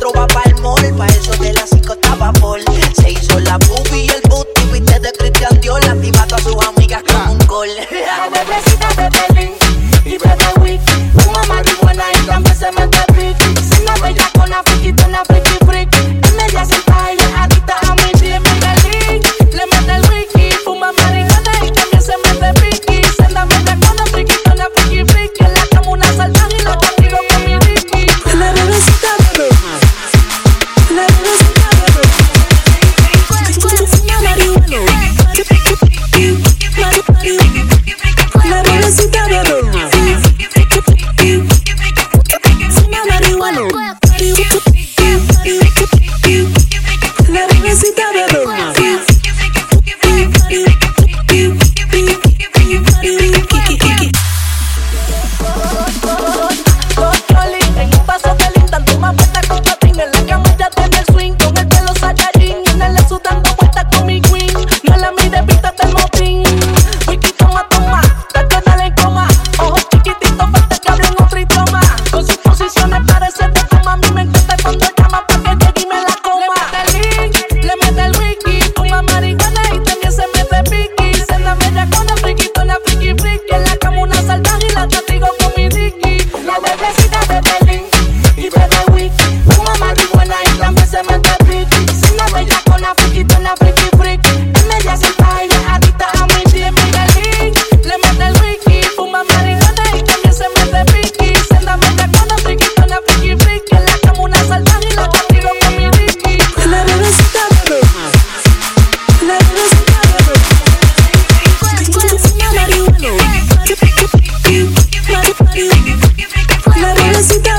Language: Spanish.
cuatro va pa'l mall, pa' eso de las cinco necesita